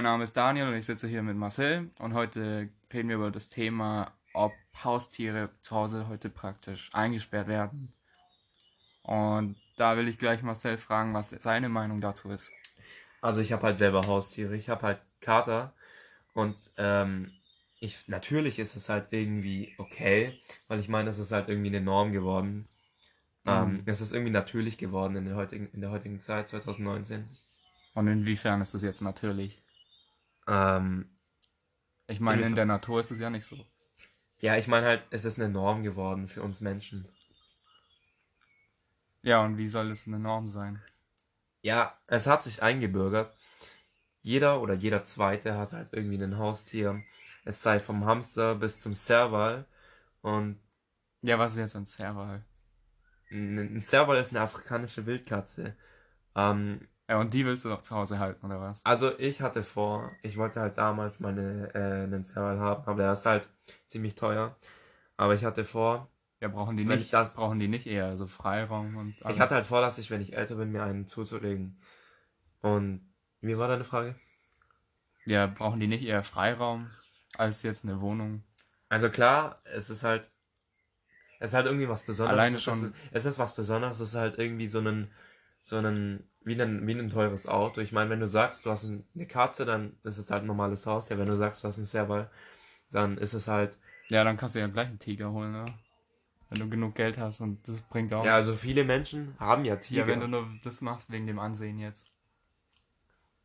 Mein Name ist Daniel und ich sitze hier mit Marcel und heute reden wir über das Thema, ob Haustiere zu Hause heute praktisch eingesperrt werden. Und da will ich gleich Marcel fragen, was seine Meinung dazu ist. Also ich habe halt selber Haustiere, ich habe halt Kater und ähm, ich natürlich ist es halt irgendwie okay, weil ich meine, es ist halt irgendwie eine Norm geworden. Ähm, Mhm. es ist irgendwie natürlich geworden in der heutigen, in der heutigen Zeit, 2019. Und inwiefern ist das jetzt natürlich? Ähm, Ich meine, in der Natur ist es ja nicht so. ja, ich meine halt, es ist eine Norm geworden für uns Menschen. Ja, und wie soll es eine Norm sein? Ja, es hat sich eingebürgert. Jeder oder jeder Zweite hat halt irgendwie ein Haustier. Es sei vom Hamster bis zum Serval. Und Ja, was ist jetzt ein Serval? ein ein Serval ist eine afrikanische Wildkatze. Ähm, Ja, und die willst du doch zu Hause halten, oder was? also ich hatte vor, ich wollte halt damals meine äh, einen Serval haben, aber der ist halt ziemlich teuer. Aber ich hatte vor, Ja, brauchen die nicht, ich das- brauchen die nicht eher so Freiraum und alles? ich hatte halt vor, dass ich, wenn ich älter bin, mir einen zuzulegen. Und wie war deine Frage? Ja, brauchen die nicht eher Freiraum als jetzt eine Wohnung? Also klar, es ist halt, es ist halt irgendwie was Besonderes. Alleine es schon- Ist, es ist was Besonderes. Es ist halt irgendwie so ein, so ein, wie ein, wie ein teures Auto. Ich meine, wenn du sagst, du hast ein, eine Katze, dann ist es halt ein normales Haus. Ja, wenn du sagst, du hast einen Serval, dann ist es halt, Ja, dann kannst du ja gleich einen Tiger holen, ne? Wenn du genug Geld hast und das bringt auch ja, also viele Menschen haben ja Tiger. Ja, wenn du nur das machst wegen dem Ansehen jetzt.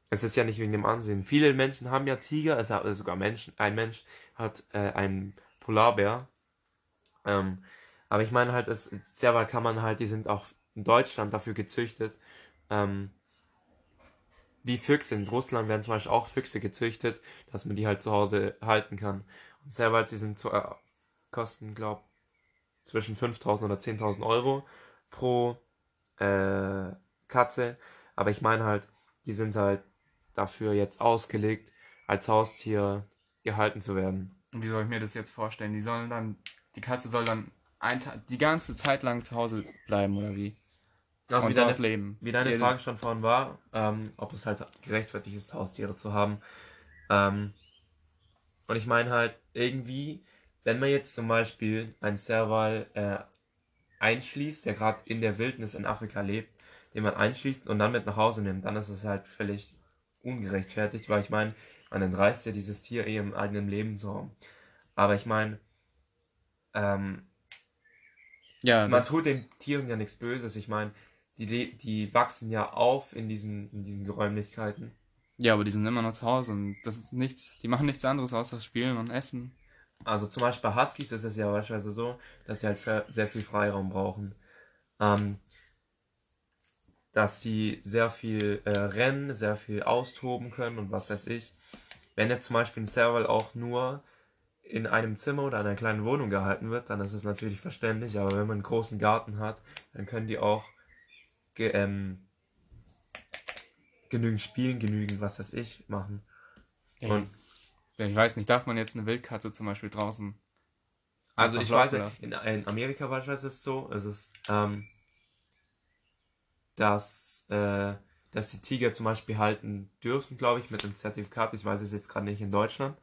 es ist ja nicht wegen dem Ansehen. Viele Menschen haben ja Tiger. Es hat sogar Menschen, ein Mensch hat äh, einen Polarbär. Ähm, aber ich meine halt, es, Serval kann man halt, die sind auch in Deutschland dafür gezüchtet. Ähm, wie Füchse. In Russland werden zum Beispiel auch Füchse gezüchtet, dass man die halt zu Hause halten kann. Und Servals, die sind zu, äh, kosten, glaub, zwischen 5000 oder 10.000 Euro pro äh, Katze. Aber ich meine halt, die sind halt dafür jetzt ausgelegt, als Haustier gehalten zu werden. Und wie soll ich mir das jetzt vorstellen? Die sollen dann, die Katze soll dann ein die ganze Zeit lang zu Hause bleiben, oder wie? Also wie deine, leben. wie deine Ja, Frage schon vorhin war, ähm, ob es halt gerechtfertigt ist, Haustiere zu haben. Ähm, und ich meine halt irgendwie, wenn man jetzt zum Beispiel einen Serval äh, einschließt, der gerade in der Wildnis in Afrika lebt, den man einschließt und dann mit nach Hause nimmt, dann ist es halt völlig ungerechtfertigt, weil ich meine, man entreißt ja dieses Tier eh im eigenen Lebensraum. Aber ich meine, ähm, Ja, man tut den Tieren ja nichts Böses. Ich meine, die, die wachsen ja auf in diesen, in diesen Geräumlichkeiten. ja, aber die sind immer noch zu Hause und das ist nichts, die machen nichts anderes außer spielen und essen. Also zum Beispiel bei Huskies ist es ja beispielsweise so, dass sie halt sehr viel Freiraum brauchen. Ähm, dass sie sehr viel äh, rennen, sehr viel austoben können und was weiß ich. Wenn jetzt zum Beispiel ein Serval auch nur in einem Zimmer oder einer kleinen Wohnung gehalten wird, dann ist es natürlich verständlich, aber wenn man einen großen Garten hat, dann können die auch ge ähm, genügend spielen, genügend was weiß ich machen. Und Ja, ich weiß nicht, darf man jetzt eine Wildkatze zum Beispiel draußen? Also ich weiß, laufen in, in Amerika beispielsweise ist es so, es ist, ähm, dass, äh, dass die Tiger zum Beispiel halten dürfen, glaube ich, mit einem Zertifikat. Ich weiß es jetzt gerade nicht in Deutschland.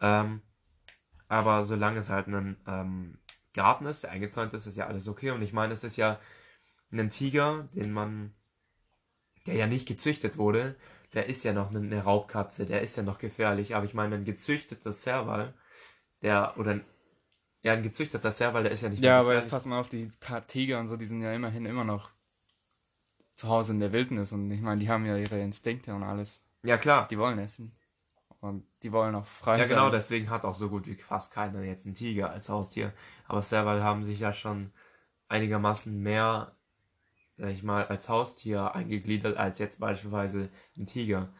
Ähm, aber solange es halt ein ähm, Garten ist, der eingezäunt ist, ist ja alles okay. Und ich meine, es ist ja ein Tiger, den man, der ja nicht gezüchtet wurde, der ist ja noch eine, Raubkatze, der ist ja noch gefährlich. Aber ich meine, ein gezüchteter Serval, der, oder ein, ja, ein gezüchteter Serval, der ist ja nicht mehr Ja, aber jetzt gefährlich. pass mal auf, die Tiger und so, die sind ja immerhin immer noch zu Hause in der Wildnis und ich meine, die haben ja ihre Instinkte und alles. Ja, klar. Die wollen essen. Und die wollen auch frei Ja, sein. genau, deswegen hat auch so gut wie fast keiner jetzt einen Tiger als Haustier. Aber Serval haben sich ja schon einigermaßen mehr, sag ich mal, als Haustier eingegliedert als jetzt beispielsweise ein Tiger.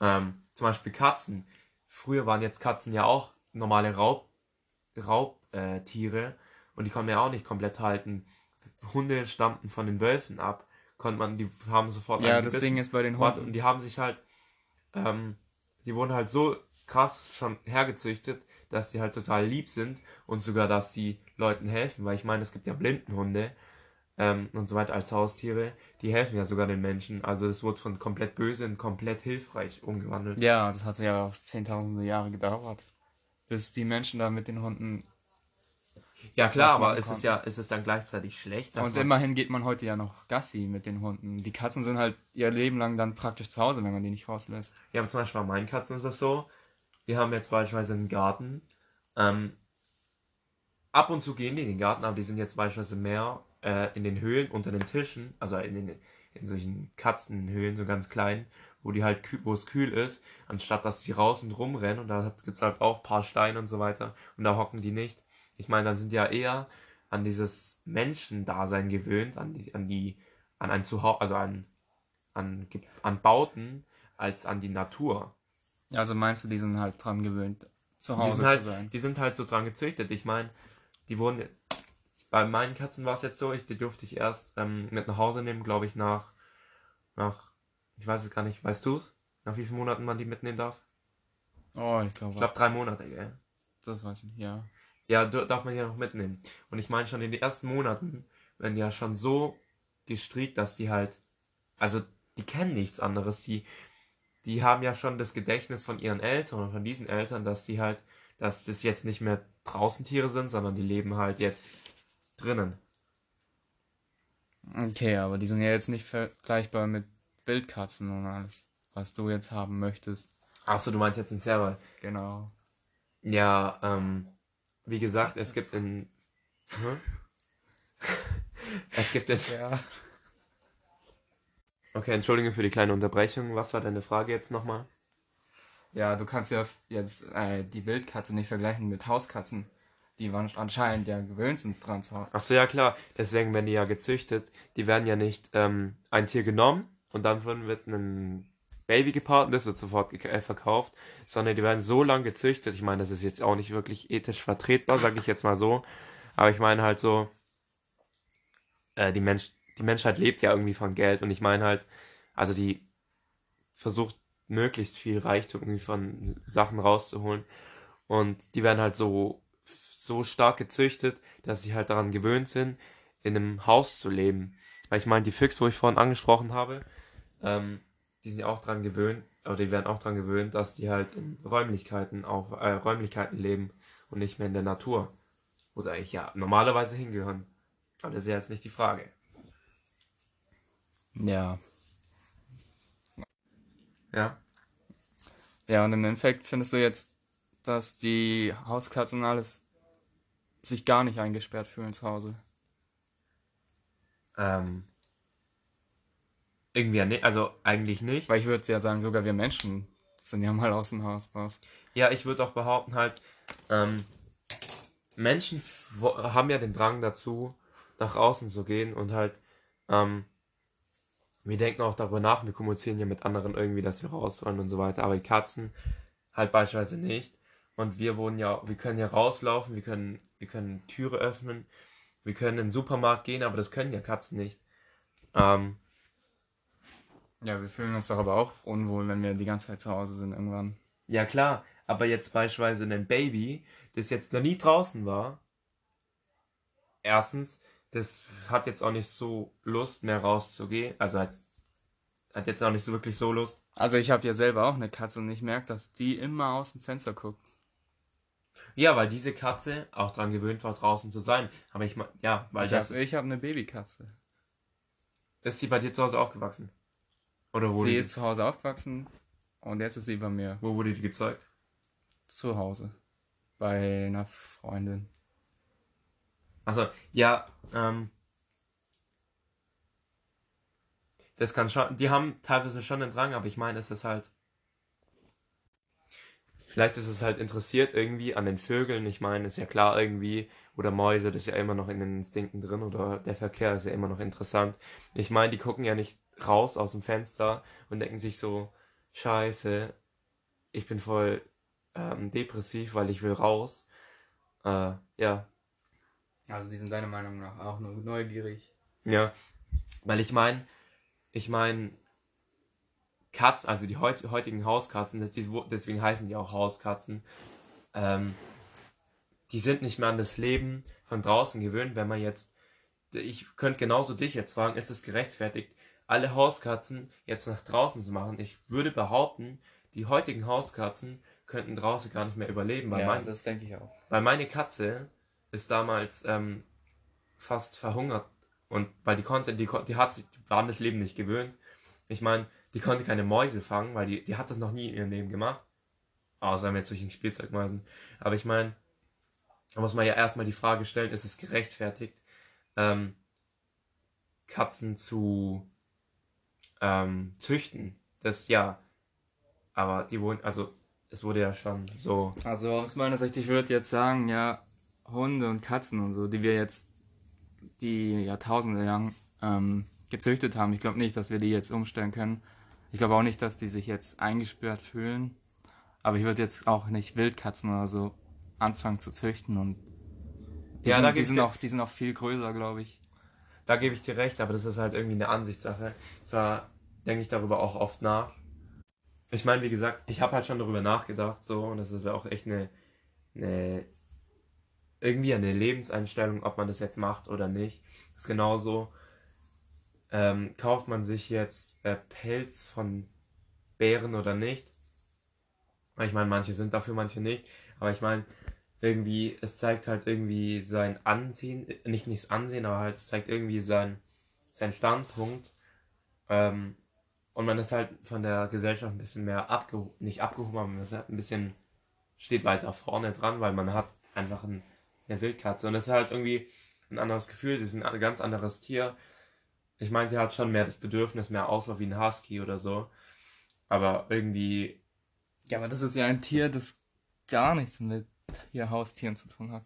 Ähm, zum Beispiel Katzen. Früher waren jetzt Katzen ja auch normale Raub, Raubtiere äh, und die konnte man ja auch nicht komplett halten. Hunde stammten von den Wölfen ab. Konnte man, die haben sofort Ja, das. Ding ist bei den Hunden. und die haben sich halt, ähm, die wurden halt so krass schon hergezüchtet, dass die halt total lieb sind und sogar, dass sie Leuten helfen, weil ich meine, es gibt ja Blindenhunde, ähm, und so weiter als Haustiere, die helfen ja sogar den Menschen. Also es wurde von komplett böse in komplett hilfreich umgewandelt. Ja, das hat ja auch zehntausende Jahre gedauert, bis die Menschen da mit den Hunden. Ja klar, aber machen ist es ja, ist es dann gleichzeitig schlecht? Und immerhin geht man heute ja noch Gassi mit den Hunden. Die Katzen sind halt ihr Leben lang dann praktisch zu Hause, wenn man die nicht rauslässt. Ja, aber zum Beispiel bei meinen Katzen ist das so. Wir haben jetzt beispielsweise einen Garten. Ähm, ab und zu gehen die in den Garten, aber die sind jetzt beispielsweise mehr äh, in den Höhlen unter den Tischen, also in den in solchen Katzenhöhlen, so ganz klein, wo die halt wo es kühl ist, anstatt dass sie raus und rumrennen und da gibt es halt auch ein paar Steine und so weiter und da hocken die nicht. Ich meine, da sind die ja eher an dieses Menschendasein gewöhnt, an die, an die, an ein Zuhause, also an, an, an Bauten, als an die Natur. Also meinst du, die sind halt dran gewöhnt, zu Die Hause sind, halt, zu sein? die sind halt so dran gezüchtet. Ich meine, die wurden. Bei meinen Katzen war es jetzt so, ich, die durfte ich erst ähm, mit nach Hause nehmen, glaube ich, nach. nach. Ich weiß es gar nicht, weißt du es? Nach wie vielen Monaten man die mitnehmen darf? Oh, ich glaube, Ich glaube drei Monate, gell? das weiß ich, ja. Ja, darf man ja noch mitnehmen. Und ich meine schon in den ersten Monaten die ja schon so gestrickt, dass die halt. Also, die kennen nichts anderes. Die, die haben ja schon das Gedächtnis von ihren Eltern und von diesen Eltern, dass die halt, dass das jetzt nicht mehr draußen Tiere sind, sondern die leben halt jetzt drinnen. Okay, aber die sind ja jetzt nicht vergleichbar mit Wildkatzen und alles, was du jetzt haben möchtest. Achso, du meinst jetzt in Server. Genau. Ja, ähm, wie gesagt, es gibt in. Hm? es gibt in. Ja. Okay, entschuldige für die kleine Unterbrechung. Was war deine Frage jetzt nochmal? Ja, du kannst ja jetzt äh, die Wildkatze nicht vergleichen mit Hauskatzen, die waren anscheinend ja gewöhnt sind dran zu Hause. Ach so, ja klar. Deswegen werden die ja gezüchtet. Die werden ja nicht ähm, ein Tier genommen und dann wird ein Baby gepaart und das wird sofort äh, verkauft, sondern die werden so lang gezüchtet. Ich meine, das ist jetzt auch nicht wirklich ethisch vertretbar, sage ich jetzt mal so. Aber ich meine halt so, äh, die, Mensch, die Menschheit lebt ja irgendwie von Geld und ich meine halt, also die versucht möglichst viel Reichtum irgendwie von Sachen rauszuholen und die werden halt so so stark gezüchtet, dass sie halt daran gewöhnt sind, in einem Haus zu leben. Weil ich meine, die Füchse, wo ich vorhin angesprochen habe, ähm, die sind ja auch daran gewöhnt, oder die werden auch daran gewöhnt, dass die halt in Räumlichkeiten auf äh, Räumlichkeiten leben und nicht mehr in der Natur. Wo sie eigentlich ja normalerweise hingehören. Aber das ist ja jetzt nicht die Frage. Ja. Ja. Ja, und im Endeffekt findest du jetzt, dass die Hauskatzen alles sich gar nicht eingesperrt fühlen zu Hause. Ähm, irgendwie ja nicht, also eigentlich nicht. Weil ich würde ja sagen, sogar wir Menschen sind ja mal aus dem Haus raus. Ja, ich würde auch behaupten, halt, ähm, Menschen haben ja den Drang dazu, nach außen zu gehen und halt, ähm, wir denken auch darüber nach, wir kommunizieren ja mit anderen irgendwie, dass wir raus wollen und so weiter, aber die Katzen halt beispielsweise nicht. Und wir wohnen ja, wir können ja rauslaufen, wir können, wir können Türe öffnen, wir können in den Supermarkt gehen, aber das können ja Katzen nicht. Ähm, Ja, wir fühlen uns doch aber auch unwohl, wenn wir die ganze Zeit zu Hause sind irgendwann. Ja, klar, aber jetzt beispielsweise ein Baby, das jetzt noch nie draußen war, erstens, das hat jetzt auch nicht so Lust mehr rauszugehen, also hat, hat jetzt auch nicht so wirklich so Lust. Also ich habe ja selber auch eine Katze und ich merke, dass die immer aus dem Fenster guckt. Ja, weil diese Katze auch dran gewöhnt war, draußen zu sein. Aber ich meine, ja, weil Ich das, habe ich hab eine Babykatze. ist sie bei dir zu Hause aufgewachsen? Oder wo, Sie ist zu Hause aufgewachsen und jetzt ist sie bei mir wo wurde die gezeugt? zu Hause. Bei einer Freundin. Also, ja, ähm, das kann schon, die haben teilweise schon einen Drang, aber ich meine, es ist halt, vielleicht ist es halt interessiert irgendwie an den Vögeln, ich meine, ist ja klar irgendwie, oder Mäuse, das ist ja immer noch in den Instinkten drin, oder der Verkehr ist ja immer noch interessant. Ich meine, die gucken ja nicht raus aus dem Fenster und denken sich so, scheiße, ich bin voll ähm, depressiv, weil ich will raus. Äh, ja, Also die sind deiner Meinung nach auch nur neugierig. Ja, weil ich meine, ich meine, Katzen, also die heut, heutigen Hauskatzen, deswegen heißen die auch Hauskatzen, ähm, die sind nicht mehr an das Leben von draußen gewöhnt, wenn man jetzt ich könnte genauso dich jetzt fragen, ist es gerechtfertigt, alle Hauskatzen jetzt nach draußen zu machen? Ich würde behaupten, die heutigen Hauskatzen könnten draußen gar nicht mehr überleben. Weil ja, mein, das denke ich auch. Weil meine Katze ist damals ähm, fast verhungert und weil die konnte, die, die hat sich war an das Leben nicht gewöhnt. Ich meine, die konnte keine Mäuse fangen, weil die, die hat das noch nie in ihrem Leben gemacht. Außer mit solchen Spielzeugmäusen. Aber ich meine, da muss man ja erstmal die Frage stellen, ist es gerechtfertigt, ähm, Katzen zu ähm, züchten? Das ja. Aber die wurden, also es wurde ja schon so. Also aus meiner Sicht, ich würde jetzt sagen, ja, Hunde und Katzen und so, die wir jetzt die Jahrtausende lang ähm, gezüchtet haben. Ich glaube nicht, dass wir die jetzt umstellen können. Ich glaube auch nicht, dass die sich jetzt eingesperrt fühlen. Aber ich würde jetzt auch nicht Wildkatzen oder so anfangen zu züchten und die, ja, sind, die, sind, auch, die sind auch viel größer, glaube ich. Da gebe ich dir recht, aber das ist halt irgendwie eine Ansichtssache. Zwar denke ich darüber auch oft nach. Ich meine, wie gesagt, ich habe halt schon darüber nachgedacht, so, und das ist ja auch echt eine, eine irgendwie eine Lebenseinstellung, ob man das jetzt macht oder nicht. Das ist genauso. Ähm, kauft man sich jetzt äh, Pelz von Bären oder nicht? Ich meine, manche sind dafür, manche nicht. Aber ich meine, irgendwie, es zeigt halt irgendwie sein Ansehen, nicht nichts Ansehen, aber halt, es zeigt irgendwie sein, sein Standpunkt. Ähm, und man ist halt von der Gesellschaft ein bisschen mehr abgehoben, nicht abgehoben, aber man ist halt ein bisschen, steht weiter vorne dran, weil man hat einfach ein eine Wildkatze. Und das ist halt irgendwie ein anderes Gefühl. Sie ist ein ganz anderes Tier. Ich meine, sie hat schon mehr das Bedürfnis, mehr Auflauf wie ein Husky oder so. Aber irgendwie. Ja, aber das ist ja ein Tier, das gar nichts mit hier Haustieren zu tun hat.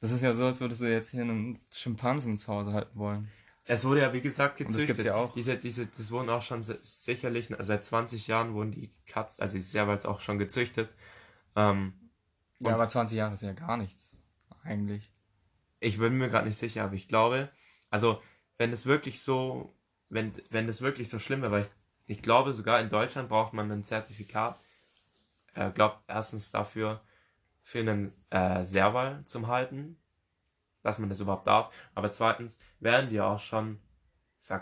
Das ist ja so, als würdest du jetzt hier einen Schimpansen zu Hause halten wollen. Es wurde ja, wie gesagt, gezüchtet. Und das gibt's ja auch. Diese, diese, das wurden auch schon sicherlich, seit 20 Jahren wurden die Katzen, also sie ist ja auch schon gezüchtet. Ähm, ja, aber 20 Jahre ist ja gar nichts, eigentlich. Ich bin mir gerade nicht sicher, aber ich glaube, also wenn es wirklich so, wenn, wenn es wirklich so schlimm wäre, weil ich, ich glaube, sogar in Deutschland braucht man ein Zertifikat. Er äh, glaubt erstens dafür, für einen äh, Serval zum Halten, dass man das überhaupt darf. Aber zweitens werden die auch schon,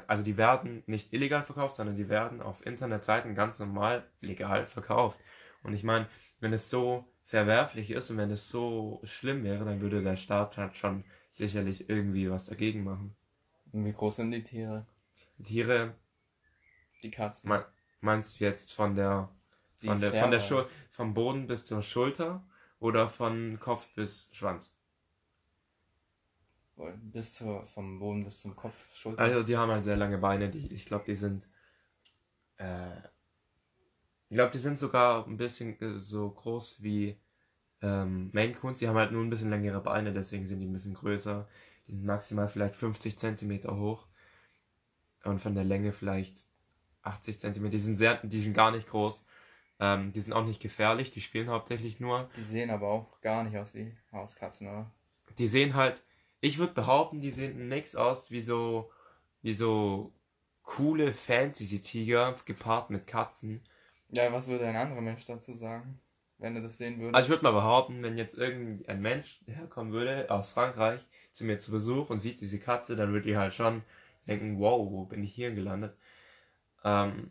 also die werden nicht illegal verkauft, sondern die werden auf Internetseiten ganz normal legal verkauft. Und ich meine, wenn es so verwerflich ist und wenn es so schlimm wäre, dann würde der Staat halt schon sicherlich irgendwie was dagegen machen. Und wie groß sind die Tiere? Die Tiere. Die Katzen. Me meinst du jetzt von der von der, von der Schul vom Boden bis zur Schulter oder von Kopf bis Schwanz? Bis zur, vom Boden bis zum Kopf, Schulter. Also die haben halt sehr lange Beine, die, ich glaube, die sind äh, ich glaube, die sind sogar ein bisschen äh, so groß wie ähm, Maine Coons. Die haben halt nur ein bisschen längere Beine, deswegen sind die ein bisschen größer. Die sind maximal vielleicht 50 Zentimeter hoch. Und von der Länge vielleicht 80 Zentimeter. Die sind sehr, die sind gar nicht groß. Ähm, die sind auch nicht gefährlich, die spielen hauptsächlich nur. Die sehen aber auch gar nicht aus wie Hauskatzen, oder? Die sehen halt, ich würde behaupten, die sehen nix aus wie so, wie so coole Fantasy-Tiger gepaart mit Katzen. Ja, was würde ein anderer Mensch dazu sagen, wenn er das sehen würde? Also ich würde mal behaupten, wenn jetzt irgendein Mensch herkommen würde aus Frankreich zu mir zu Besuch und sieht diese Katze, dann würde ich halt schon denken, wow, wo bin ich hier gelandet? Ähm,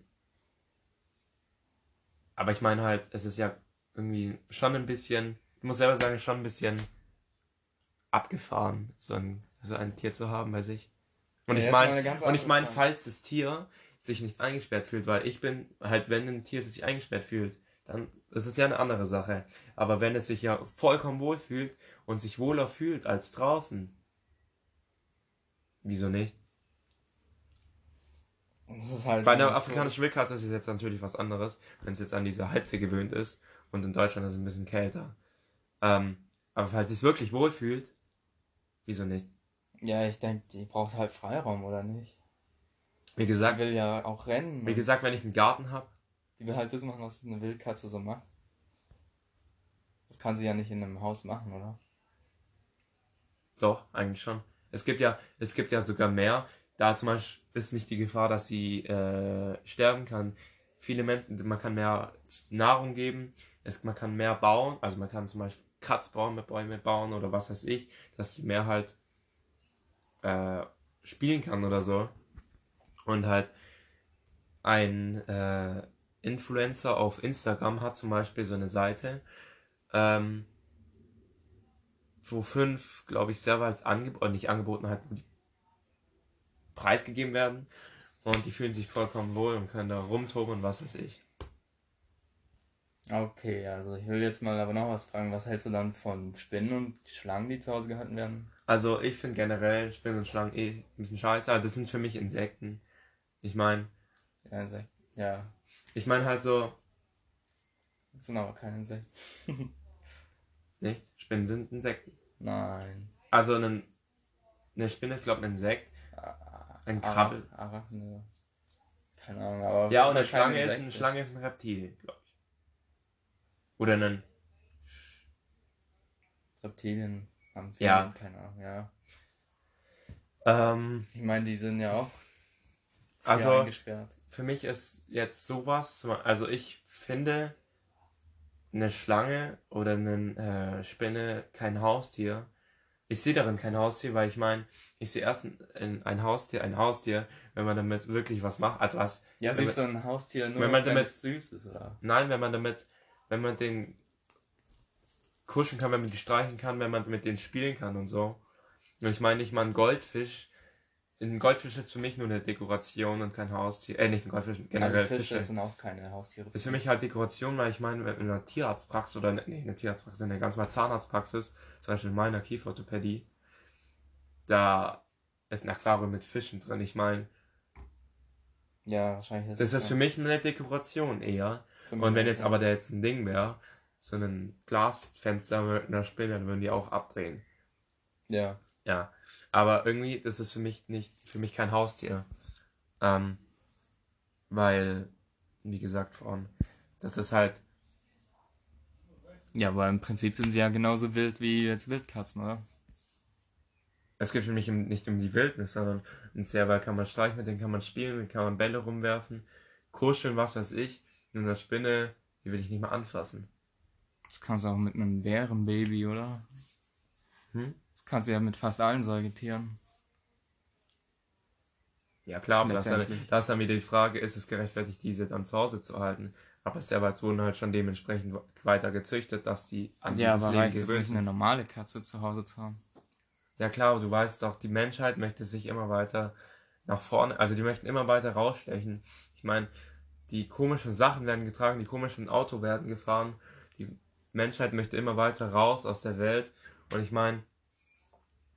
aber ich meine halt, es ist ja irgendwie schon ein bisschen, ich muss selber sagen, schon ein bisschen abgefahren, so ein, so ein Tier zu haben bei sich. Und ja, ich meine, und ich meine, falls das Tier sich nicht eingesperrt fühlt, weil ich bin halt, wenn ein Tier sich eingesperrt fühlt, dann das ist ja eine andere Sache. Aber wenn es sich ja vollkommen wohl fühlt und sich wohler fühlt als draußen, wieso nicht? Halt Bei einer afrikanischen Wildkatze ist es jetzt natürlich was anderes, wenn es jetzt an diese Heize gewöhnt ist und in Deutschland ist es ein bisschen kälter. Ähm, aber falls es sich wirklich wohl fühlt, wieso nicht? Ja, ich denke, die braucht halt Freiraum, oder nicht? Wie gesagt. Die will ja auch rennen. Wie gesagt, wenn ich einen Garten habe. Die will halt das machen, was eine Wildkatze so macht. Das kann sie ja nicht in einem Haus machen, oder? Doch, eigentlich schon. Es gibt ja, es gibt ja sogar mehr. Da zum Beispiel ist nicht die Gefahr, dass sie äh, sterben kann. Viele Menschen, man kann mehr Nahrung geben, es, man kann mehr bauen, also man kann zum Beispiel Kratzbäume Bäume bauen oder was weiß ich, dass sie mehr halt äh, spielen kann oder so. Und halt ein äh, Influencer auf Instagram hat zum Beispiel so eine Seite, ähm, wo fünf, glaube ich, Server als Angebot, nicht angeboten halt, preisgegeben werden. Und die fühlen sich vollkommen wohl und können da rumtoben und was weiß ich. Okay, also ich will jetzt mal aber noch was fragen. Was hältst du dann von Spinnen und Schlangen, die zu Hause gehalten werden? Also ich finde generell Spinnen und Schlangen eh ein bisschen scheiße. Also das sind für mich Insekten. Ich meine. Ja, Insekten. Ja. Ich meine halt so. Das sind aber keine Insekten. nicht? Spinnen sind Insekten. Nein. Also ein, eine Spinne ist, glaube ich, ein Insekt. Ein Krabbel. Arachne. Keine Ahnung, aber. Ja, und eine Schlange ist, eine Schlange ist ein Reptil, glaube ich. Oder ein. Reptilien, Amphibien, Ja. keine Ahnung, ja. Ähm, Ich meine, die sind ja auch Also- eingesperrt. für mich ist jetzt sowas, also ich finde eine Schlange oder eine äh, Spinne kein Haustier. Ich sehe darin kein Haustier, weil ich meine, ich sehe erst ein, ein Haustier, ein Haustier, wenn man damit wirklich was macht. Also was, Ja, siehst du ein Haustier nur, wenn man damit- süß ist, oder? nein, wenn man damit, wenn man den kuscheln kann, wenn man die streichen kann, wenn man mit denen spielen kann und so. Und ich meine nicht mal ein Goldfisch. Ein Goldfisch ist für mich nur eine Dekoration und kein Haustier. Äh, nicht ein Goldfisch, generell also Fische Fische. sind auch keine Haustiere. ist für mich halt Dekoration, weil ich meine, in einer Tierarztpraxis oder ne- nee, in einer Tierarztpraxis, in einer ganz mal Zahnarztpraxis, zum Beispiel in meiner Kieferorthopädie, da ist ein Aquarium mit Fischen drin. Ich meine, Ja, wahrscheinlich ist das es ist für mich eine Dekoration eher. Und wenn jetzt aber da jetzt ein Ding wäre, so ein Glasfenster mit einer Spinne, dann würden die auch abdrehen. Ja. Ja. Aber irgendwie, das ist für mich nicht, für mich kein Haustier. Ähm, weil, wie gesagt, vorhin, das ist halt, Ja, aber im Prinzip sind sie ja genauso wild wie jetzt Wildkatzen, oder? es geht für mich nicht um die Wildnis, sondern ein Server kann man streichen, mit dem kann man spielen, mit dem kann man Bälle rumwerfen, kuscheln, was weiß ich. Und eine Spinne, die will ich nicht mal anfassen. Das kannst du auch mit einem Bärenbaby, oder? Hm? Das kannst du ja mit fast allen Säugetieren. Ja klar, aber das ist, dann, das ist dann wieder die Frage, ist es gerechtfertigt, diese dann zu Hause zu halten? Aber Servals wurden halt schon dementsprechend weiter gezüchtet, dass die an Ja, dieses aber Leben reicht gewöhnt nicht, eine sind. normale Katze zu Hause zu haben? Ja klar, aber du weißt doch, die Menschheit möchte sich immer weiter nach vorne, also die möchten immer weiter rausstechen. Ich meine, die komischen Sachen werden getragen, die komischen Auto werden gefahren, die Menschheit möchte immer weiter raus aus der Welt. Und ich meine,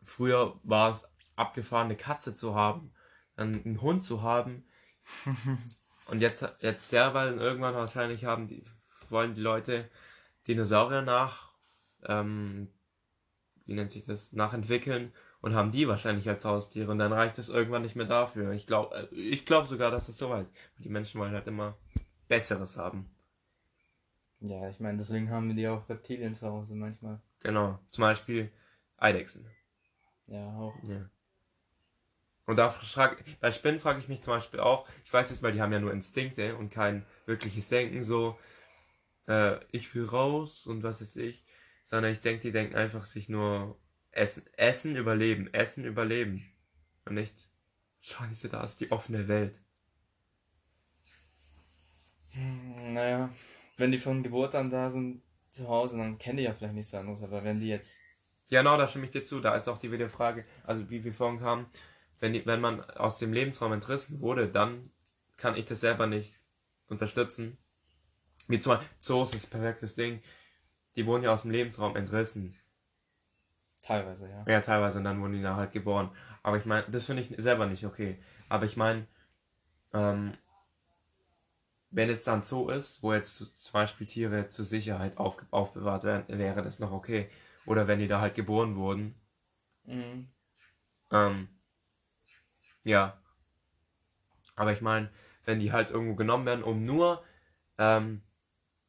früher war es abgefahren, eine Katze zu haben, dann einen Hund zu haben. Und jetzt, jetzt Serval irgendwann wahrscheinlich haben die, wollen die Leute Dinosaurier nach, ähm, wie nennt sich das, nachentwickeln und haben die wahrscheinlich als Haustiere und dann reicht es irgendwann nicht mehr dafür. Ich glaube, ich glaube sogar, dass es soweit. Die Menschen wollen halt immer Besseres haben. Ja, ich meine, deswegen haben wir die auch Reptilien zu Hause manchmal. Genau. Zum Beispiel Eidechsen. Ja, auch. Ja. Und da frag, bei Spinnen frage ich mich zum Beispiel auch, ich weiß jetzt mal, die haben ja nur Instinkte und kein wirkliches Denken, so, äh, ich will raus und was weiß ich, sondern ich denke, die denken einfach sich nur essen, essen, überleben, essen, überleben. Und nicht, scheiße, da ist die offene Welt. Hm, Naja, wenn die von Geburt an da sind zu Hause, dann kennen die ja vielleicht nichts anderes. Aber wenn die jetzt. Ja, genau, da stimme ich dir zu. Da ist auch die wieder Frage, also wie wir vorhin kamen, wenn, die, wenn man aus dem Lebensraum entrissen wurde, dann kann ich das selber nicht unterstützen. Wie zum Beispiel Zoos ist perfektes Ding. Die wurden ja aus dem Lebensraum entrissen. Teilweise, ja. Ja, teilweise, und dann wurden die da halt geboren. Aber ich meine, das finde ich selber nicht okay. Aber ich meine, ähm, wenn jetzt dann Zoo ist, wo jetzt zum Beispiel Tiere zur Sicherheit auf, aufbewahrt werden, wäre das noch okay. Oder wenn die da halt geboren wurden, Mhm. Ähm, ja. Aber ich meine, wenn die halt irgendwo genommen werden, um nur ähm,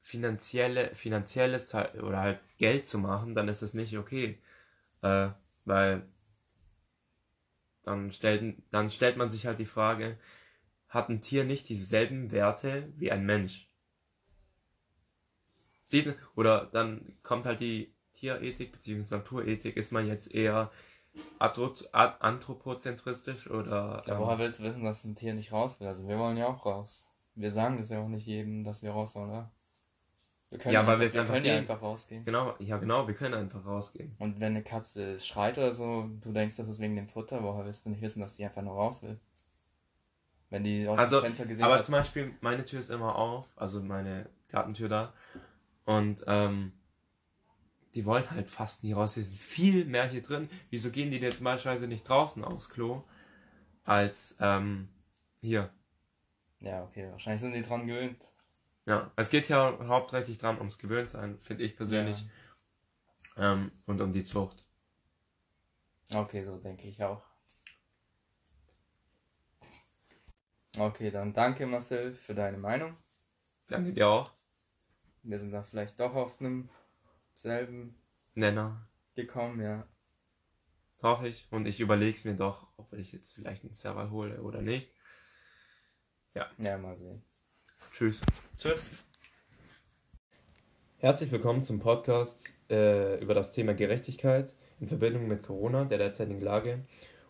finanzielle, finanzielles oder halt Geld zu machen, dann ist das nicht okay. Äh, weil dann stellt, dann stellt man sich halt die Frage, hat ein Tier nicht dieselben Werte wie ein Mensch? Sieht, oder dann kommt halt die Tierethik bzw. Naturethik, ist man jetzt eher anthropozentristisch oder. Ja, woher willst du wissen, dass ein Tier nicht raus will? Also wir wollen ja auch raus. Wir sagen das ja auch nicht jedem, dass wir raus wollen, oder? Wir können ja, weil wir, wir einfach, können ja einfach rausgehen. Genau, ja genau, wir können einfach rausgehen. Und wenn eine Katze schreit oder so, du denkst, das ist wegen dem Futter, woher willst du nicht wissen, dass die einfach nur raus will? Wenn die aus also, dem Fenster gesehen aber hat. zum Beispiel, meine Tür ist immer auf, also meine Gartentür da. Und ähm, die wollen halt fast nie raus. Die sind viel mehr hier drin. Wieso gehen die jetzt beispielsweise nicht draußen aufs Klo als ähm, hier? Ja, okay. Wahrscheinlich sind die dran gewöhnt. Ja, es geht ja hauptsächlich dran ums Gewöhntsein, finde ich persönlich. Ja. Ähm, und um die Zucht. Okay, so denke ich auch. Okay, dann danke Marcel für deine Meinung. Danke dir auch. Wir sind da vielleicht doch auf einem selben Nenner gekommen, ja. Hoffe ich. Und ich überlege es mir doch, ob ich jetzt vielleicht einen Server hole oder nicht. Ja. Ja, mal sehen. Tschüss. Tschüss. Herzlich willkommen zum Podcast äh, über das Thema Gerechtigkeit in Verbindung mit Corona, der derzeitigen Lage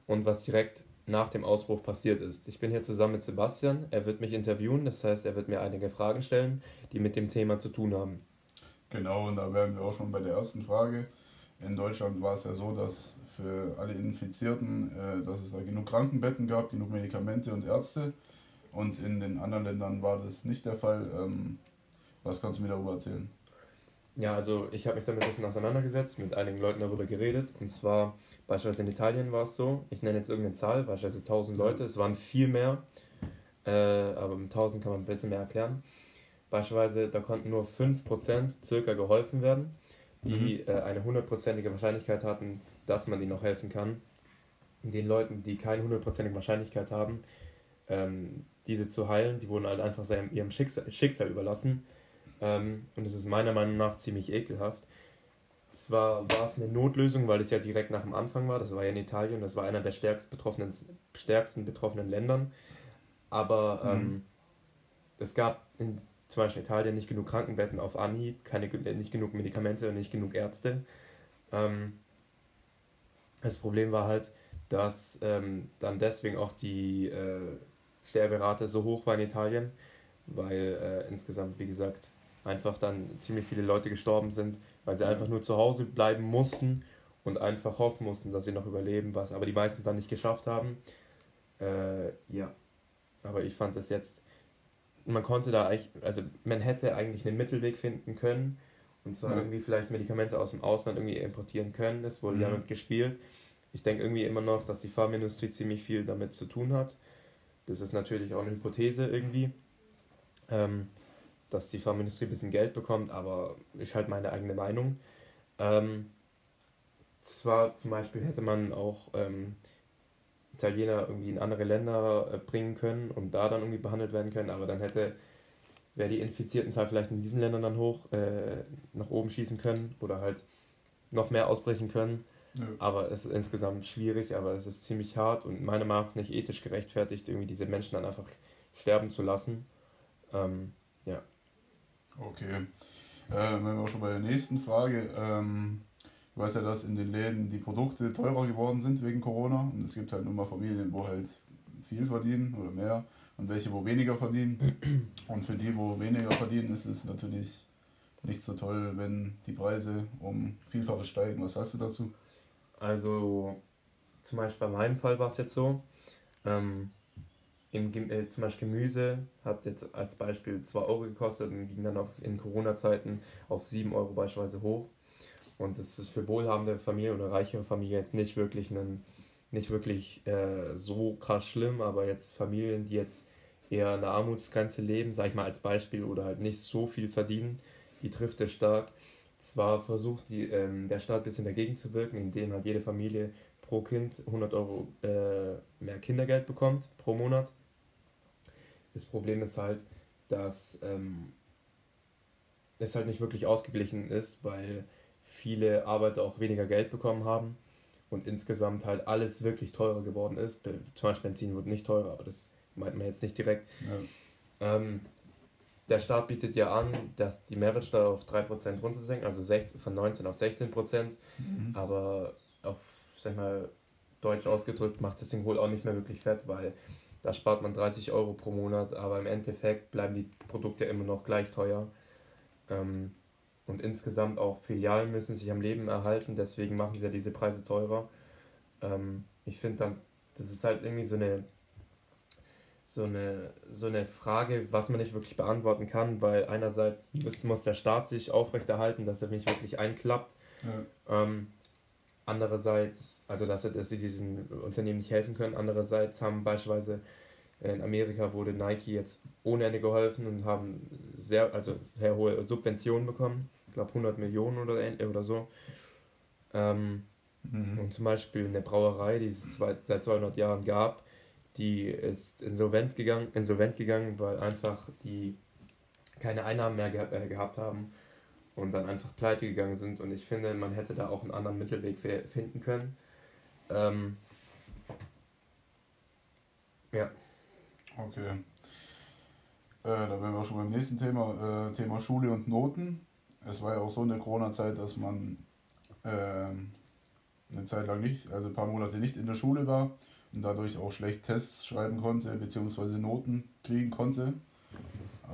und was direkt nach dem Ausbruch passiert ist. Ich bin hier zusammen mit Sebastian. Er wird mich interviewen, das heißt, er wird mir einige Fragen stellen, die mit dem Thema zu tun haben. Genau, und da wären wir auch schon bei der ersten Frage. In Deutschland war es ja so, dass für alle Infizierten, äh, dass es da genug Krankenbetten gab, genug Medikamente und Ärzte. Und in den anderen Ländern war das nicht der Fall. Ähm, was kannst du mir darüber erzählen? Ja, also ich habe mich damit ein bisschen auseinandergesetzt, mit einigen Leuten darüber geredet. Und zwar Beispielsweise in Italien war es so, ich nenne jetzt irgendeine Zahl, beispielsweise 1000 Leute, es waren viel mehr, äh, aber mit 1000 kann man ein bisschen mehr erklären. Beispielsweise, da konnten nur 5% circa geholfen werden, die mhm. äh, eine hundertprozentige Wahrscheinlichkeit hatten, dass man ihnen noch helfen kann. Den Leuten, die keine hundertprozentige Wahrscheinlichkeit haben, ähm, diese zu heilen, die wurden halt einfach seinem, ihrem Schicksal, Schicksal überlassen. Ähm, und es ist meiner Meinung nach ziemlich ekelhaft. Zwar war es eine Notlösung, weil es ja direkt nach dem Anfang war. Das war ja in Italien, das war einer der stärksten betroffenen, stärksten betroffenen Ländern. Aber mhm. ähm, es gab in zum Beispiel Italien nicht genug Krankenbetten auf Anhieb, keine, nicht genug Medikamente und nicht genug Ärzte. Ähm, das Problem war halt, dass ähm, dann deswegen auch die äh, Sterberate so hoch war in Italien, weil äh, insgesamt, wie gesagt, einfach dann ziemlich viele Leute gestorben sind, weil sie einfach nur zu Hause bleiben mussten und einfach hoffen mussten, dass sie noch überleben, was aber die meisten dann nicht geschafft haben. Äh, ja, aber ich fand das jetzt, man konnte da eigentlich, also man hätte eigentlich einen Mittelweg finden können und zwar ja. irgendwie vielleicht Medikamente aus dem Ausland irgendwie importieren können. Es wurde mhm. damit gespielt. Ich denke irgendwie immer noch, dass die Pharmaindustrie ziemlich viel damit zu tun hat. Das ist natürlich auch eine Hypothese irgendwie. Ähm, dass die Pharmaindustrie ein bisschen Geld bekommt, aber ich halt meine eigene Meinung. Ähm, zwar zum Beispiel hätte man auch ähm, Italiener irgendwie in andere Länder äh, bringen können und da dann irgendwie behandelt werden können, aber dann hätte wäre die Infiziertenzahl vielleicht in diesen Ländern dann hoch äh, nach oben schießen können oder halt noch mehr ausbrechen können. Ja. Aber es ist insgesamt schwierig, aber es ist ziemlich hart und meiner Meinung nach nicht ethisch gerechtfertigt, irgendwie diese Menschen dann einfach sterben zu lassen. Ähm. Okay. Äh, wenn wir schon bei der nächsten Frage. Ähm, ich weiß ja, dass in den Läden die Produkte teurer geworden sind wegen Corona. Und es gibt halt nur mal Familien, wo halt viel verdienen oder mehr und welche, wo weniger verdienen. Und für die, wo weniger verdienen, ist es natürlich nicht so toll, wenn die Preise um Vielfaches steigen. Was sagst du dazu? Also, zum Beispiel bei meinem Fall war es jetzt so. Ähm, im, äh, zum Beispiel Gemüse hat jetzt als Beispiel 2 Euro gekostet und ging dann auf, in Corona-Zeiten auf 7 Euro beispielsweise hoch. Und das ist für wohlhabende Familien oder reichere Familien jetzt nicht wirklich, einen, nicht wirklich äh, so krass schlimm, aber jetzt Familien, die jetzt eher an der Armutsgrenze leben, sage ich mal als Beispiel, oder halt nicht so viel verdienen, die trifft es stark. Zwar versucht die, ähm, der Staat ein bisschen dagegen zu wirken, indem halt jede Familie pro Kind 100 Euro äh, mehr Kindergeld bekommt pro Monat. Das Problem ist halt, dass ähm, es halt nicht wirklich ausgeglichen ist, weil viele Arbeiter auch weniger Geld bekommen haben und insgesamt halt alles wirklich teurer geworden ist. Zum Beispiel Benzin wird nicht teurer, aber das meint man jetzt nicht direkt. Ja. Ähm, der Staat bietet ja an, dass die Mehrwertsteuer auf 3% runterzusenken, also 16, von 19 auf 16%, mhm. aber auf, sag mal, deutsch ausgedrückt, macht das Ding wohl auch nicht mehr wirklich fett, weil da spart man 30 Euro pro Monat, aber im Endeffekt bleiben die Produkte immer noch gleich teuer. Ähm, und insgesamt auch Filialen müssen sich am Leben erhalten, deswegen machen sie ja diese Preise teurer. Ähm, ich finde dann, das ist halt irgendwie so eine, so, eine, so eine Frage, was man nicht wirklich beantworten kann, weil einerseits muss, muss der Staat sich aufrechterhalten, dass er nicht wirklich einklappt. Ja. Ähm, andererseits, also dass, dass sie diesen Unternehmen nicht helfen können. Andererseits haben beispielsweise in Amerika wurde Nike jetzt ohne Ende geholfen und haben sehr, also sehr hohe Subventionen bekommen. Ich glaube 100 Millionen oder, oder so. Ähm, mhm. Und zum Beispiel eine Brauerei, die es zwei, seit 200 Jahren gab, die ist insolvenz gegangen, insolvent gegangen, weil einfach die keine Einnahmen mehr ge äh, gehabt haben und dann einfach pleite gegangen sind. Und ich finde, man hätte da auch einen anderen Mittelweg finden können. Ähm, ja. Okay. Äh, da wären wir schon beim nächsten Thema, äh, Thema Schule und Noten. Es war ja auch so in der Corona-Zeit, dass man äh, eine Zeit lang nicht, also ein paar Monate nicht in der Schule war und dadurch auch schlecht Tests schreiben konnte, beziehungsweise Noten kriegen konnte.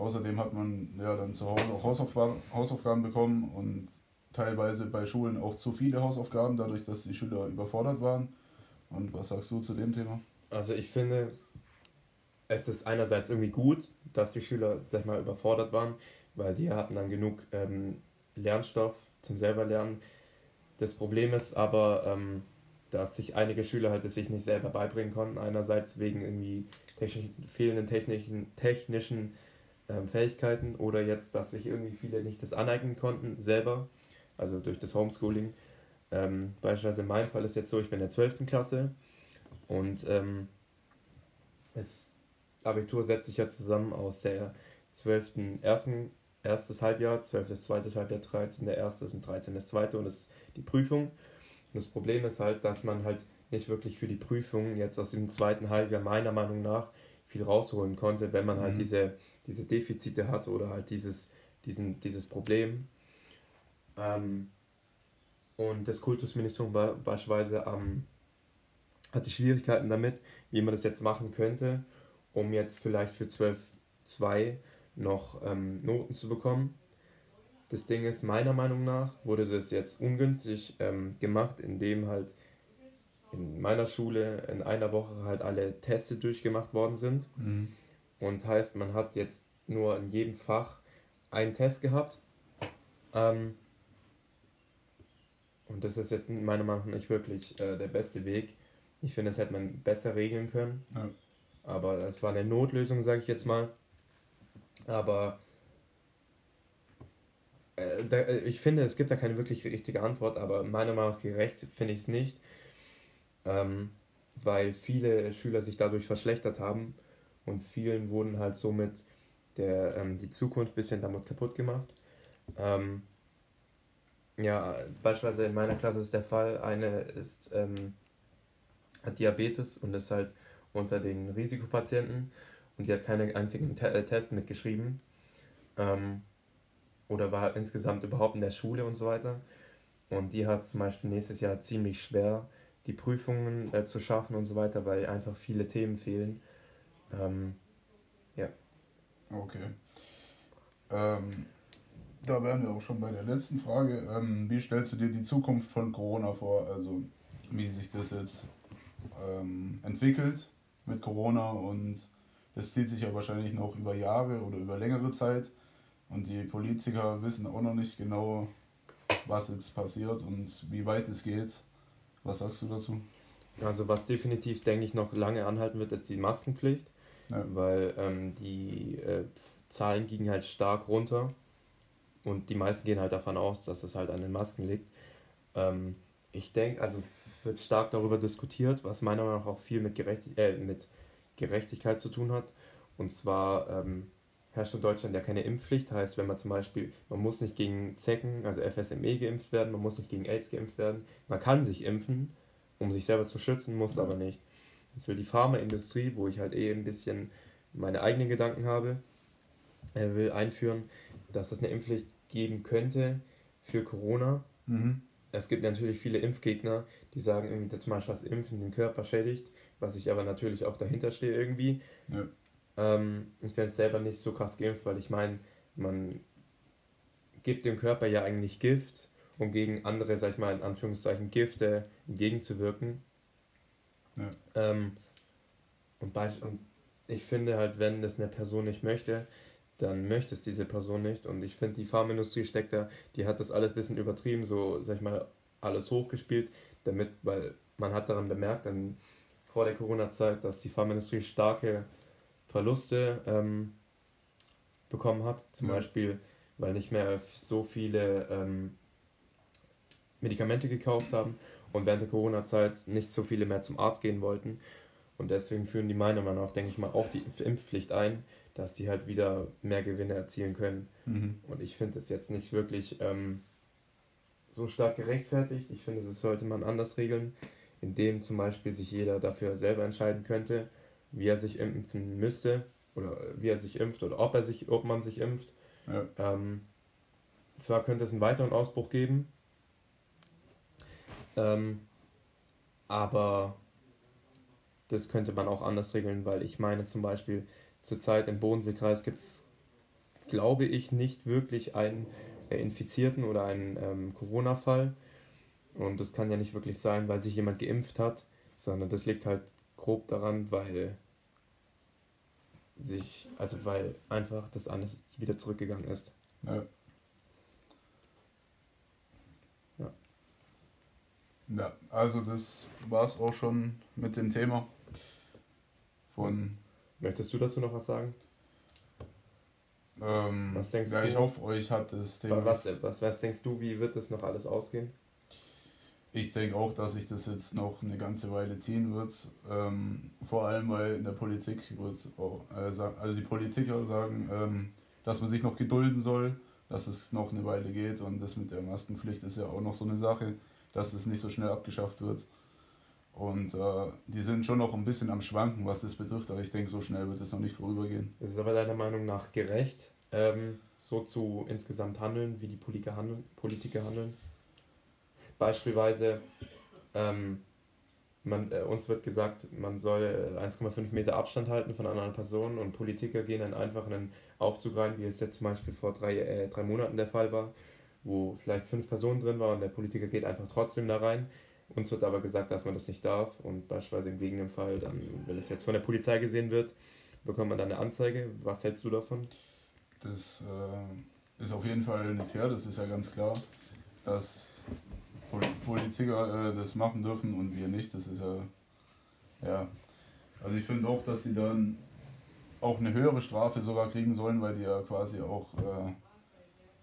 Außerdem hat man ja dann zu Hause auch Hausaufgaben, Hausaufgaben bekommen und teilweise bei Schulen auch zu viele Hausaufgaben, dadurch, dass die Schüler überfordert waren. Und was sagst du zu dem Thema? Also ich finde, es ist einerseits irgendwie gut, dass die Schüler, sag mal, überfordert waren, weil die hatten dann genug ähm, Lernstoff zum selber lernen. Das Problem ist aber, ähm, dass sich einige Schüler halt es sich nicht selber beibringen konnten. Einerseits wegen irgendwie technisch, fehlenden technischen, technischen ähm, Fähigkeiten oder jetzt, dass sich irgendwie viele nicht das aneignen konnten selber, also durch das Homeschooling. Ähm, beispielsweise in meinem Fall ist jetzt so, ich bin in der 12. Klasse und ähm, das Abitur setzt sich ja zusammen aus der 12. ersten erstes Halbjahr, 12. zweites Halbjahr, 13. erstes und 13. zweite und das ist die Prüfung. Und das Problem ist halt, dass man halt nicht wirklich für die Prüfung jetzt aus dem zweiten Halbjahr meiner Meinung nach viel rausholen konnte, wenn man halt mhm. diese diese Defizite hat oder halt dieses, diesen, dieses Problem. Ähm, und das Kultusministerium war beispielsweise ähm, hatte Schwierigkeiten damit, wie man das jetzt machen könnte, um jetzt vielleicht für 12.2 noch ähm, Noten zu bekommen. Das Ding ist, meiner Meinung nach wurde das jetzt ungünstig ähm, gemacht, indem halt in meiner Schule in einer Woche halt alle Teste durchgemacht worden sind. Mhm. Und heißt, man hat jetzt nur in jedem Fach einen Test gehabt. Ähm, und das ist jetzt meiner Meinung nach nicht wirklich äh, der beste Weg. Ich finde, das hätte man besser regeln können. Ja. Aber es war eine Notlösung, sage ich jetzt mal. Aber äh, da, äh, ich finde, es gibt da keine wirklich richtige Antwort, aber meiner Meinung nach gerecht finde ich es nicht. Ähm, weil viele Schüler sich dadurch verschlechtert haben und vielen wurden halt somit der ähm, die Zukunft ein bisschen damit kaputt gemacht. Ähm, ja, beispielsweise in meiner Klasse ist der Fall, eine ist, ähm, hat Diabetes und ist halt unter den Risikopatienten und die hat keine einzigen Te äh, Tests mitgeschrieben. Ähm, oder war insgesamt überhaupt in der Schule und so weiter. Und die hat zum Beispiel nächstes Jahr ziemlich schwer, die Prüfungen äh, zu schaffen und so weiter, weil einfach viele Themen fehlen. Ähm, ja. Okay. Ähm, da wären wir auch schon bei der letzten Frage. Ähm, wie stellst du dir die Zukunft von Corona vor? Also wie sich das jetzt ähm, entwickelt mit Corona und das zieht sich ja wahrscheinlich noch über Jahre oder über längere Zeit. Und die Politiker wissen auch noch nicht genau, was jetzt passiert und wie weit es geht. Was sagst du dazu? Also was definitiv, denke ich, noch lange anhalten wird, ist die Maskenpflicht. Ja. Weil ähm, die äh, Zahlen gingen halt stark runter und die meisten gehen halt davon aus, dass es halt an den Masken liegt. Ähm, ich denke, also wird stark darüber diskutiert, was meiner Meinung nach auch viel mit, Gerechtig äh, mit Gerechtigkeit zu tun hat. Und zwar ähm, herrscht in Deutschland ja keine Impfpflicht. Heißt, wenn man zum Beispiel, man muss nicht gegen Zecken, also FSME geimpft werden, man muss nicht gegen AIDS geimpft werden. Man kann sich impfen, um sich selber zu schützen, muss aber nicht. Jetzt will die Pharmaindustrie, wo ich halt eh ein bisschen meine eigenen Gedanken habe, er will einführen, dass es eine Impfpflicht geben könnte für Corona. Mhm. es gibt natürlich viele Impfgegner, die sagen irgendwie zum Beispiel, dass Impfen den Körper schädigt, was ich aber natürlich auch dahinter stehe irgendwie. Ja. Ähm, ich bin jetzt selber nicht so krass geimpft, weil ich meine, man gibt dem Körper ja eigentlich Gift, um gegen andere, sag ich mal, in Anführungszeichen Gifte entgegenzuwirken. Ja. Ähm, und, bei, und ich finde halt, wenn das eine Person nicht möchte, dann möchte es diese Person nicht. Und ich finde, die Pharmaindustrie steckt da, die hat das alles ein bisschen übertrieben, so, sag ich mal, alles hochgespielt, damit, weil man hat daran bemerkt, dann vor der Corona-Zeit, dass die Pharmaindustrie starke Verluste ähm, bekommen hat. Zum Ja. Beispiel, weil nicht mehr so viele ähm, Medikamente gekauft haben und während der Corona-Zeit nicht so viele mehr zum Arzt gehen wollten. Und deswegen führen die meiner Meinung nach, denke ich mal, auch die Impfpflicht ein, dass die halt wieder mehr Gewinne erzielen können. Mhm. Und ich finde es jetzt nicht wirklich ähm, so stark gerechtfertigt. Ich finde, das sollte man anders regeln, indem zum Beispiel sich jeder dafür selber entscheiden könnte, wie er sich impfen müsste oder wie er sich impft oder ob er sich, ob man sich impft. Ja. Ähm, zwar könnte es einen weiteren Ausbruch geben, ähm, aber das könnte man auch anders regeln, weil ich meine zum Beispiel zurzeit im Bodenseekreis gibt es, glaube ich, nicht wirklich einen äh, Infizierten oder einen ähm, Corona-Fall. Und das kann ja nicht wirklich sein, weil sich jemand geimpft hat, sondern das liegt halt grob daran, weil sich, also weil einfach das alles wieder zurückgegangen ist. Ja. Ja, also das war's auch schon mit dem Thema. Von, Möchtest du dazu noch was sagen? ähm, Was denkst ja, du? ich hoffe, euch hat das Thema. Was, was, was denkst du, wie wird das noch alles ausgehen? Ich denke auch, dass sich das jetzt noch eine ganze Weile ziehen wird. Ähm, vor allem, weil in der Politik wird auch, äh, sagen, also die Politiker sagen, ähm, dass man sich noch gedulden soll, dass es noch eine Weile geht und das mit der Maskenpflicht ist ja auch noch so eine Sache, dass es nicht so schnell abgeschafft wird. Und äh, die sind schon noch ein bisschen am Schwanken, was das betrifft, aber ich denke, so schnell wird es noch nicht vorübergehen. Ist es aber deiner Meinung nach gerecht, ähm, so zu insgesamt handeln, wie die Politiker handeln? Politiker handeln? Beispielsweise, ähm, man, äh, uns wird gesagt, man soll äh, 1,5 Meter Abstand halten von anderen Personen und Politiker gehen dann einfach in einen Aufzug rein, wie es jetzt zum Beispiel vor drei, äh, drei Monaten der Fall war, wo vielleicht fünf Personen drin waren und der Politiker geht einfach trotzdem da rein. Uns wird aber gesagt, dass man das nicht darf und beispielsweise im Gegenfall, dann, wenn es jetzt von der Polizei gesehen wird, bekommt man dann eine Anzeige. Was hältst du davon? Das äh, ist auf jeden Fall nicht fair, das ist ja ganz klar, dass Pol Politiker äh, das machen dürfen und wir nicht. Das ist ja, ja. Also ich finde auch, dass sie dann auch eine höhere Strafe sogar kriegen sollen, weil die ja quasi auch äh,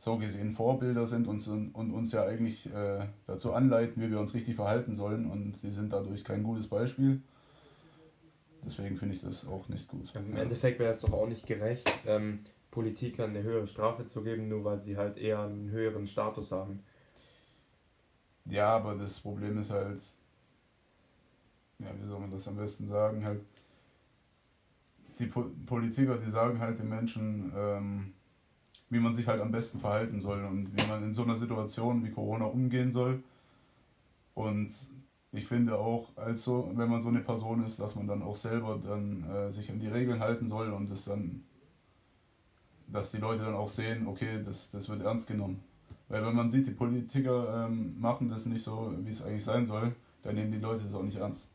so gesehen Vorbilder sind und, und uns ja eigentlich äh, dazu anleiten, wie wir uns richtig verhalten sollen und sie sind dadurch kein gutes Beispiel. Deswegen finde ich das auch nicht gut. Im Ja. Endeffekt wäre es doch auch nicht gerecht, ähm, Politikern eine höhere Strafe zu geben, nur weil sie halt eher einen höheren Status haben. Ja, aber das Problem ist halt, ja, wie soll man das am besten sagen, halt, die po Politiker, die sagen halt den Menschen, ähm, wie man sich halt am besten verhalten soll und wie man in so einer Situation wie Corona umgehen soll. Und ich finde auch, als so, wenn man so eine Person ist, dass man dann auch selber dann äh, sich an die Regeln halten soll und das dann, dass die Leute dann auch sehen, okay, das, das wird ernst genommen. Weil wenn man sieht, die Politiker ähm, machen das nicht so, wie es eigentlich sein soll, dann nehmen die Leute das auch nicht ernst.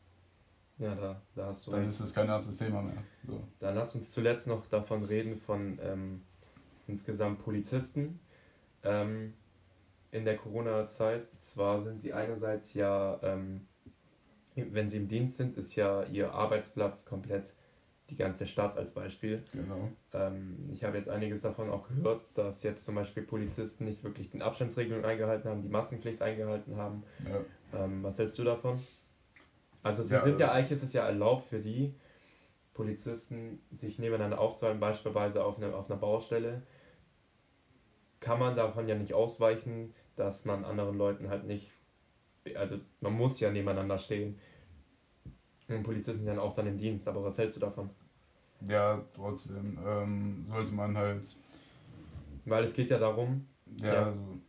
Ja, da, da hast du Dann recht. ist es kein ernstes Thema mehr. So. Dann lass uns zuletzt noch davon reden, von ähm, insgesamt Polizisten ähm, in der Corona-Zeit. Zwar sind sie einerseits ja, ähm, wenn sie im Dienst sind, ist ja ihr Arbeitsplatz komplett die ganze Stadt als Beispiel. Genau. Ähm, ich habe jetzt einiges davon auch gehört, dass jetzt zum Beispiel Polizisten nicht wirklich den Abstandsregelungen eingehalten haben, die Maskenpflicht eingehalten haben. Ja. Ähm, was hältst du davon? Also sie Ja, sind ja also- eigentlich, ist es ja erlaubt für die Polizisten, sich nebeneinander aufzuhalten, beispielsweise auf, eine, auf einer Baustelle. Kann man davon ja nicht ausweichen, dass man anderen Leuten halt nicht, also man muss ja nebeneinander stehen. Und Polizisten sind ja auch dann im Dienst, aber was hältst du davon? ja, trotzdem ähm, sollte man halt, Weil es geht ja darum, ja, Ja. Also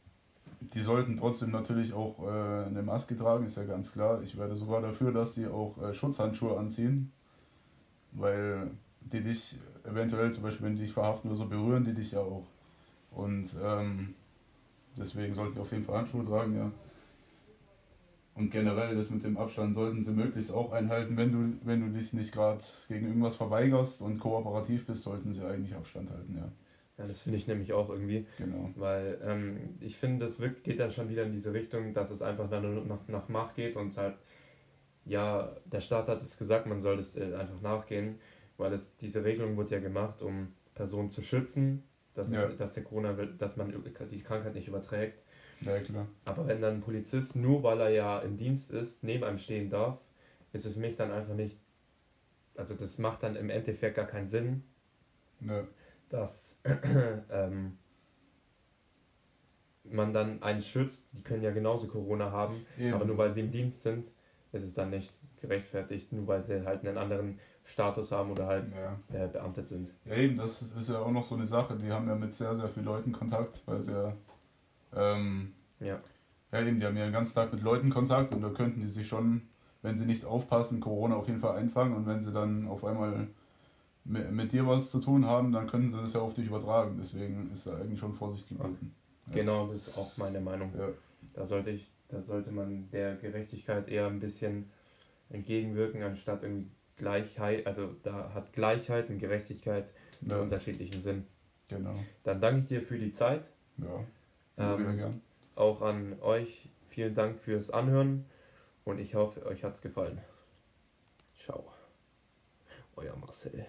die sollten trotzdem natürlich auch äh, eine Maske tragen, ist ja ganz klar. Ich werde sogar dafür, dass sie auch äh, Schutzhandschuhe anziehen, weil die dich eventuell, zum Beispiel, wenn die dich verhaften oder so, berühren die dich ja auch. Und ähm, deswegen sollten wir auf jeden Fall Handschuhe tragen, ja. Und generell das mit dem Abstand sollten sie möglichst auch einhalten. Wenn du, wenn du dich nicht gerade gegen irgendwas verweigerst und kooperativ bist, sollten sie eigentlich Abstand halten, ja. Ja, das finde ich nämlich auch irgendwie. Genau. Weil ähm, ich finde, das geht dann schon wieder in diese Richtung, dass es einfach dann nur nach, nach Macht geht und halt, ja, der Staat hat jetzt gesagt, man soll das äh, einfach nachgehen, weil es, diese Regelung wird ja gemacht, um Personen zu schützen, dass, Ja. es, dass der Corona, dass man die Krankheit nicht überträgt. Ja, klar. Aber wenn dann ein Polizist, nur weil er ja im Dienst ist, neben einem stehen darf, ist es für mich dann einfach nicht, also das macht dann im Endeffekt gar keinen Sinn, Ja, dass ähm, man dann einen schützt, die können ja genauso Corona haben, eben. aber nur weil sie im Dienst sind, ist es dann nicht gerechtfertigt, nur weil sie halt einen anderen Status haben oder halt ja. äh, beamtet sind. Ja, eben, das ist ja auch noch so eine Sache. Die haben ja mit sehr, sehr vielen Leuten Kontakt, weil sie ja, ähm, Ja. ja eben, die haben ja den ganzen Tag mit Leuten Kontakt und da könnten die sich schon, wenn sie nicht aufpassen, Corona auf jeden Fall einfangen und wenn sie dann auf einmal mit, mit dir was zu tun haben, dann könnten sie das ja auf dich übertragen. Deswegen ist da eigentlich schon Vorsicht geboten. Ja. Genau, das ist auch meine Meinung. Ja, Da sollte ich, da sollte man der Gerechtigkeit eher ein bisschen entgegenwirken, anstatt irgendwie Gleichheit, also da hat Gleichheit und Gerechtigkeit einen ja unterschiedlichen Sinn. genau. Dann danke ich dir für die Zeit. Ja, Ähm, gern. auch an euch vielen Dank fürs Anhören und ich hoffe, euch hat's gefallen. Ciao. Euer Marcel.